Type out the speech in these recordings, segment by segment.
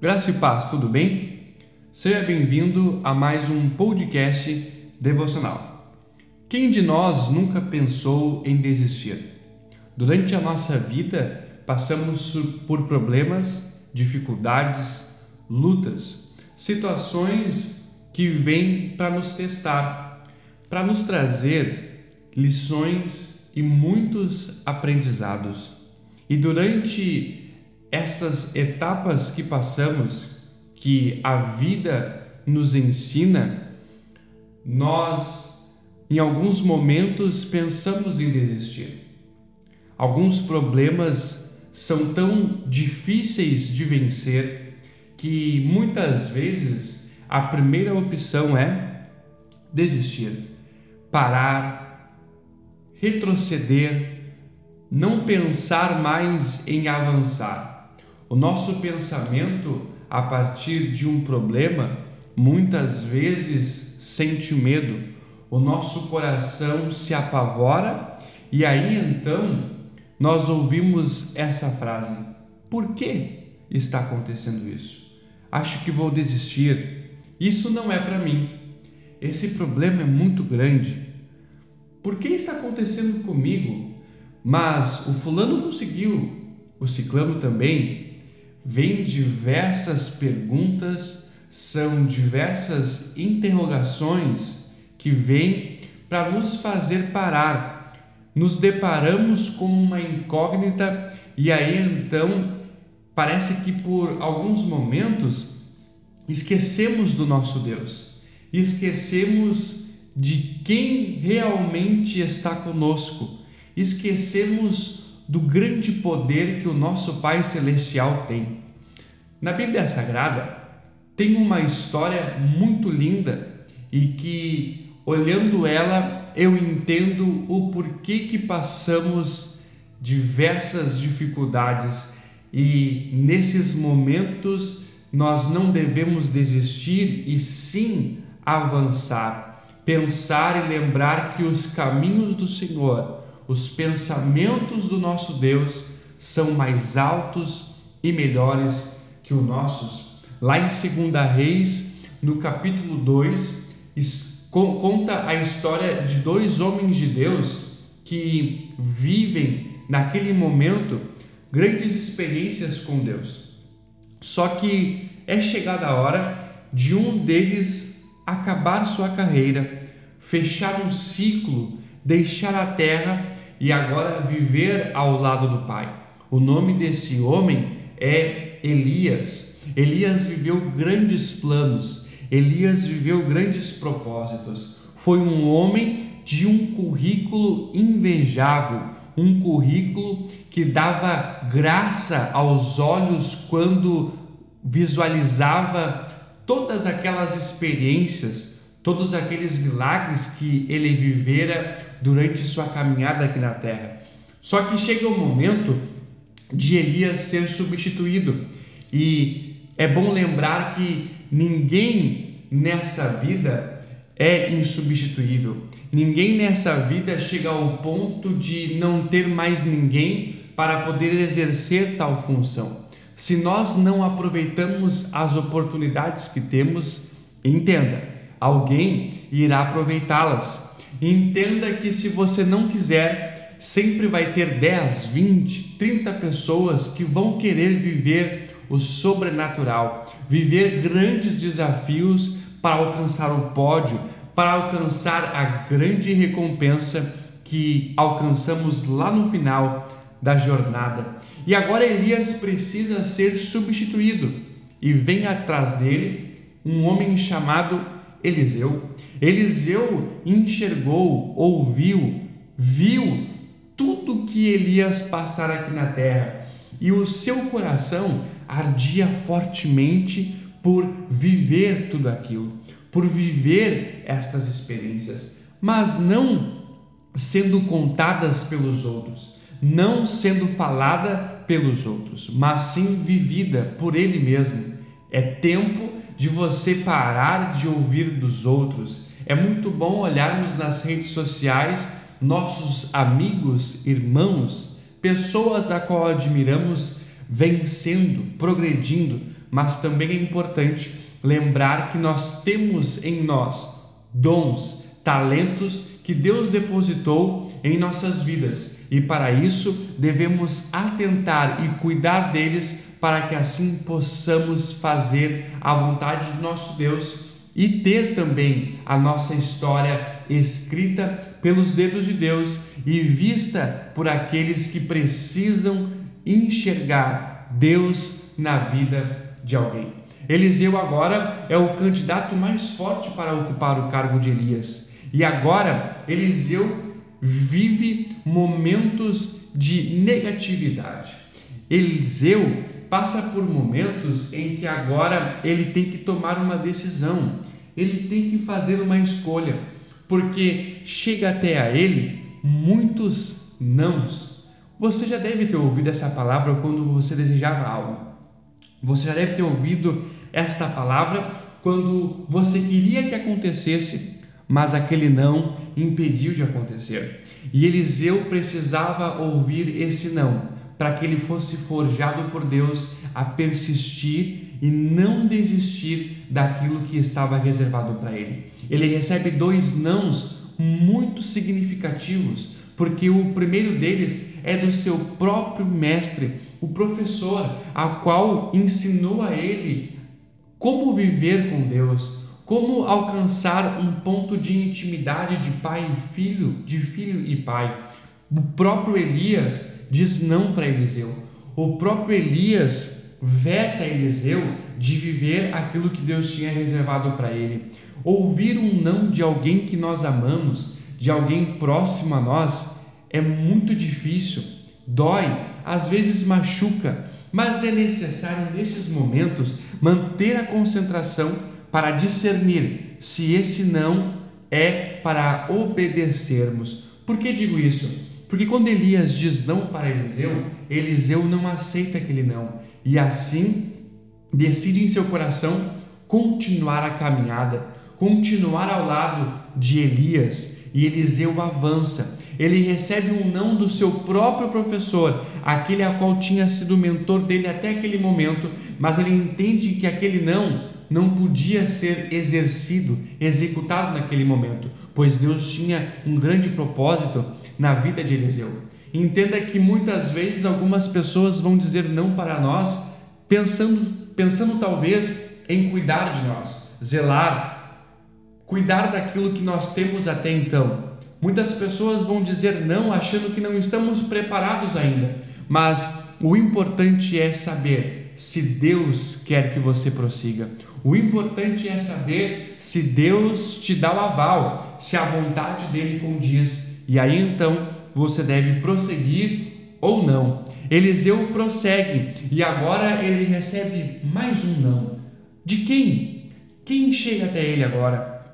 Graça e paz, tudo bem? Seja bem-vindo a mais um podcast devocional. Quem de nós nunca pensou em desistir? Durante a nossa vida, passamos por problemas, dificuldades, lutas, situações que vêm para nos testar, para nos trazer lições e muitos aprendizados. E durante essas etapas que passamos, que a vida nos ensina, nós em alguns momentos pensamos em desistir. Alguns problemas são tão difíceis de vencer que muitas vezes a primeira opção é desistir, parar, retroceder, não pensar mais em avançar. O nosso pensamento, a partir de um problema, muitas vezes sente medo, o nosso coração se apavora e aí então nós ouvimos essa frase: Por que está acontecendo isso? Acho que vou desistir. Isso não é para mim. Esse problema é muito grande. Por que está acontecendo comigo? Mas o fulano conseguiu, o ciclano também, vêm diversas perguntas, são diversas interrogações que vêm para nos fazer parar. Nos deparamos com uma incógnita e aí então parece que por alguns momentos esquecemos do nosso Deus, esquecemos de quem realmente está conosco, esquecemos do grande poder que o nosso Pai Celestial tem. Na Bíblia Sagrada tem uma história muito linda e que, olhando ela, eu entendo o porquê que passamos diversas dificuldades e nesses momentos nós não devemos desistir e sim avançar, pensar e lembrar que os caminhos do Senhor os pensamentos do nosso Deus são mais altos e melhores que os nossos. Lá em 2 Reis, no capítulo 2, conta a história de dois homens de Deus que vivem naquele momento grandes experiências com Deus. Só que é chegada a hora de um deles acabar sua carreira, fechar um ciclo, deixar a terra e agora viver ao lado do Pai. O nome desse homem é Elias. Elias viveu grandes planos, Elias viveu grandes propósitos. Foi um homem de um currículo invejável, um currículo que dava graça aos olhos quando visualizava todas aquelas experiências todos aqueles milagres que ele vivera durante sua caminhada aqui na terra. Só que chega o momento de Elias ser substituído, e é bom lembrar que ninguém nessa vida é insubstituível. Ninguém nessa vida chega ao ponto de não ter mais ninguém para poder exercer tal função. Se nós não aproveitamos as oportunidades que temos, entenda, alguém irá aproveitá-las. Entenda que se você não quiser, sempre vai ter 10, 20, 30 pessoas que vão querer viver o sobrenatural, viver grandes desafios para alcançar o pódio, para alcançar a grande recompensa que alcançamos lá no final da jornada. E agora Elias precisa ser substituído e vem atrás dele um homem chamado Eliseu. Eliseu enxergou, ouviu, viu tudo que Elias passara aqui na terra e o seu coração ardia fortemente por viver tudo aquilo, por viver estas experiências, mas não sendo contadas pelos outros, não sendo falada pelos outros, mas sim vivida por ele mesmo. É tempo de você parar de ouvir dos outros. É muito bom olharmos nas redes sociais nossos amigos, irmãos, pessoas a qual admiramos vencendo, progredindo, mas também é importante lembrar que nós temos em nós dons, talentos que Deus depositou em nossas vidas e para isso devemos atentar e cuidar deles para que assim possamos fazer a vontade de nosso Deus e ter também a nossa história escrita pelos dedos de Deus e vista por aqueles que precisam enxergar Deus na vida de alguém. Eliseu agora é o candidato mais forte para ocupar o cargo de Elias. E agora Eliseu vive momentos de negatividade. Eliseu passa por momentos em que agora ele tem que tomar uma decisão, ele tem que fazer uma escolha, porque chega até a ele muitos nãos. Você já deve ter ouvido essa palavra quando você desejava algo. Você já deve ter ouvido esta palavra quando você queria que acontecesse, mas aquele não impediu de acontecer. E Eliseu precisava ouvir esse não para que ele fosse forjado por Deus a persistir e não desistir daquilo que estava reservado para ele. Ele recebe dois nãos muito significativos, porque o primeiro deles é do seu próprio mestre, o professor, a qual ensinou a ele como viver com Deus, como alcançar um ponto de intimidade de pai e filho, de filho e pai. O próprio Elias diz não para Eliseu. O próprio Elias veta Eliseu de viver aquilo que Deus tinha reservado para ele. Ouvir um não de alguém que nós amamos, de alguém próximo a nós, é muito difícil, dói, às vezes machuca, mas é necessário nesses momentos manter a concentração para discernir se esse não é para obedecermos. Por que digo isso? Porque quando Elias diz não para Eliseu, Eliseu não aceita aquele não e assim decide em seu coração continuar a caminhada, continuar ao lado de Elias e Eliseu avança. Ele recebe um não do seu próprio professor, aquele a qual tinha sido mentor dele até aquele momento, mas ele entende que aquele não não podia ser exercido, executado naquele momento, pois Deus tinha um grande propósito na vida de Eliseu. Entenda que muitas vezes algumas pessoas vão dizer não para nós, pensando, pensando talvez em cuidar de nós, zelar, cuidar daquilo que nós temos até então. Muitas pessoas vão dizer não achando que não estamos preparados ainda, mas o importante é saber se Deus quer que você prossiga. O importante é saber se Deus te dá o aval, se a vontade dele condiz. E aí então você deve prosseguir ou não. Eliseu prossegue e agora ele recebe mais um não. De quem? Quem chega até ele agora?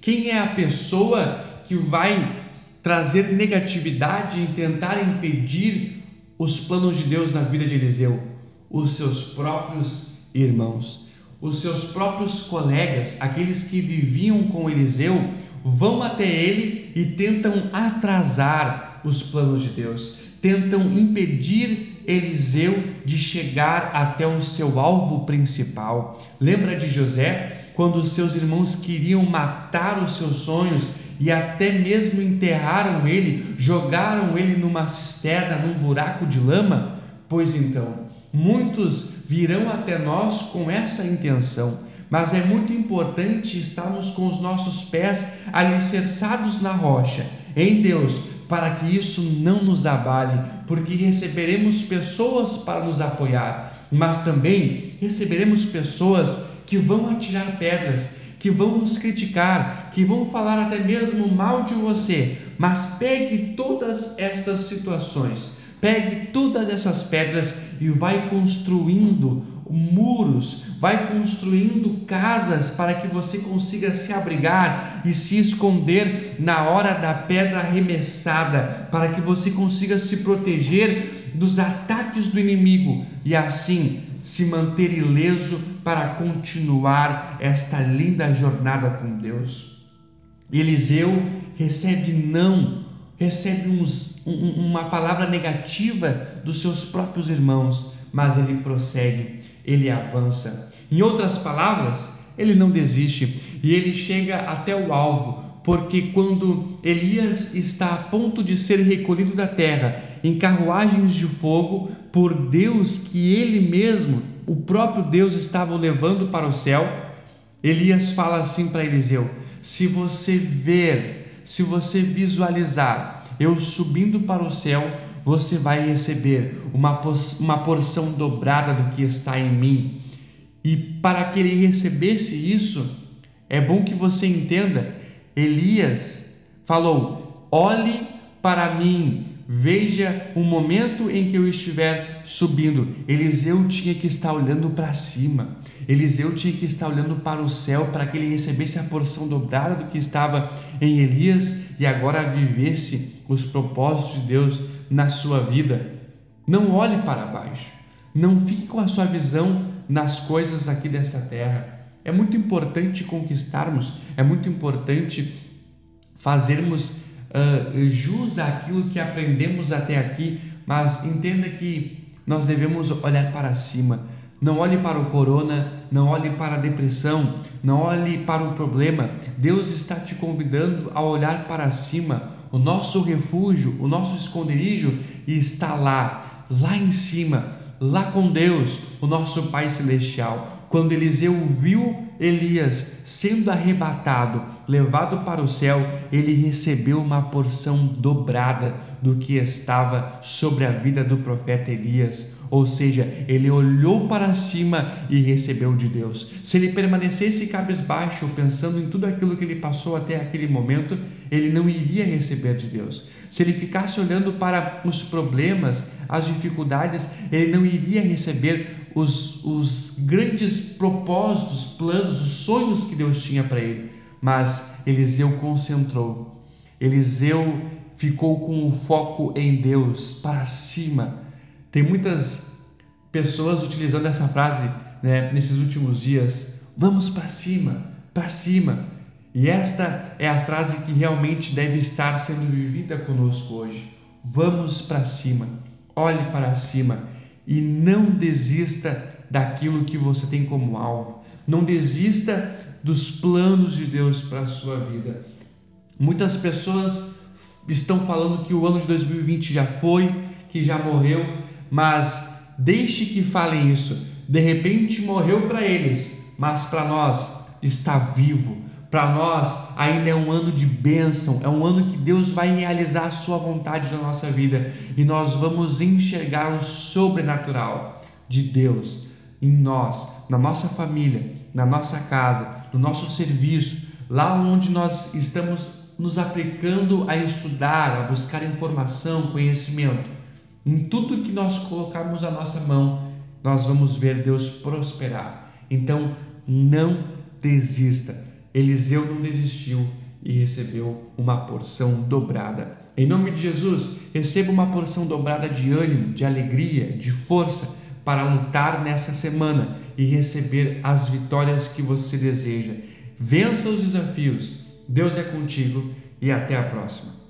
Quem é a pessoa que vai trazer negatividade e tentar impedir os planos de Deus na vida de Eliseu? Os seus próprios irmãos os seus próprios colegas, aqueles que viviam com Eliseu, vão até ele e tentam atrasar os planos de Deus, tentam impedir Eliseu de chegar até o seu alvo principal. Lembra de José, quando os seus irmãos queriam matar os seus sonhos e até mesmo enterraram ele, jogaram ele numa cisterna, num buraco de lama? Pois então, muitos virão até nós com essa intenção. Mas é muito importante estarmos com os nossos pés alicerçados na rocha, em Deus, para que isso não nos abale, porque receberemos pessoas para nos apoiar, mas também receberemos pessoas que vão atirar pedras, que vão nos criticar, que vão falar até mesmo mal de você. Mas pegue todas estas situações Pegue todas essas pedras e vai construindo muros, vai construindo casas para que você consiga se abrigar e se esconder na hora da pedra arremessada, para que você consiga se proteger dos ataques do inimigo e assim se manter ileso para continuar esta linda jornada com Deus. Eliseu recebe não recebe uns, um, uma palavra negativa dos seus próprios irmãos, mas ele prossegue. ele avança. Em outras palavras, ele não desiste e ele chega até o alvo, porque quando Elias está a ponto de ser recolhido da terra em carruagens de fogo por Deus que ele mesmo, o próprio Deus, estava levando para o céu, Elias fala assim para Eliseu: Se você ver, se você visualizar eu subindo para o céu, você vai receber uma, uma porção dobrada do que está em mim. E para que ele recebesse isso, é bom que você entenda: Elias falou: olhe para mim, veja o momento em que eu estiver subindo. Eliseu tinha que estar olhando para cima. Eliseu tinha que estar olhando para o céu para que ele recebesse a porção dobrada do que estava em Elias e agora vivesse os propósitos de Deus na sua vida. Não olhe para baixo. Não fique com a sua visão nas coisas aqui desta terra. É muito importante conquistarmos, é muito importante fazermos uh, jus àquilo que aprendemos até aqui, mas entenda que nós devemos olhar para cima. Não olhe para o corona, não olhe para a depressão, não olhe para o problema. Deus está te convidando a olhar para cima. O nosso refúgio, o nosso esconderijo está lá, lá em cima, lá com Deus, o nosso Pai Celestial. Quando Eliseu viu Elias sendo arrebatado, levado para o céu, ele recebeu uma porção dobrada do que estava sobre a vida do profeta Elias. Ou seja, ele olhou para cima e recebeu de Deus. Se ele permanecesse cabisbaixo, pensando em tudo aquilo que ele passou até aquele momento, ele não iria receber de Deus. Se ele ficasse olhando para os problemas, as dificuldades, ele não iria receber os, os grandes propósitos, planos, os sonhos que Deus tinha para ele. Mas Eliseu concentrou. Eliseu ficou com o foco em Deus, para cima. Tem muitas pessoas utilizando essa frase né, nesses últimos dias. Vamos para cima, para cima. E esta é a frase que realmente deve estar sendo vivida conosco hoje. Vamos para cima, olhe para cima e não desista daquilo que você tem como alvo. Não desista dos planos de Deus para a sua vida. Muitas pessoas estão falando que o ano de 2020 já foi, que já morreu, mas deixe que falem isso. De repente morreu para eles, mas para nós está vivo para nós ainda é um ano de bênção, é um ano que Deus vai realizar a sua vontade na nossa vida e nós vamos enxergar o sobrenatural de Deus em nós, na nossa família, na nossa casa, no nosso serviço, lá onde nós estamos nos aplicando a estudar, a buscar informação, conhecimento. Em tudo que nós colocarmos a nossa mão, nós vamos ver Deus prosperar. Então, não desista Eliseu não desistiu e recebeu uma porção dobrada. Em nome de Jesus, receba uma porção dobrada de ânimo, de alegria, de força para lutar nessa semana e receber as vitórias que você deseja. Vença os desafios. Deus é contigo e até a próxima.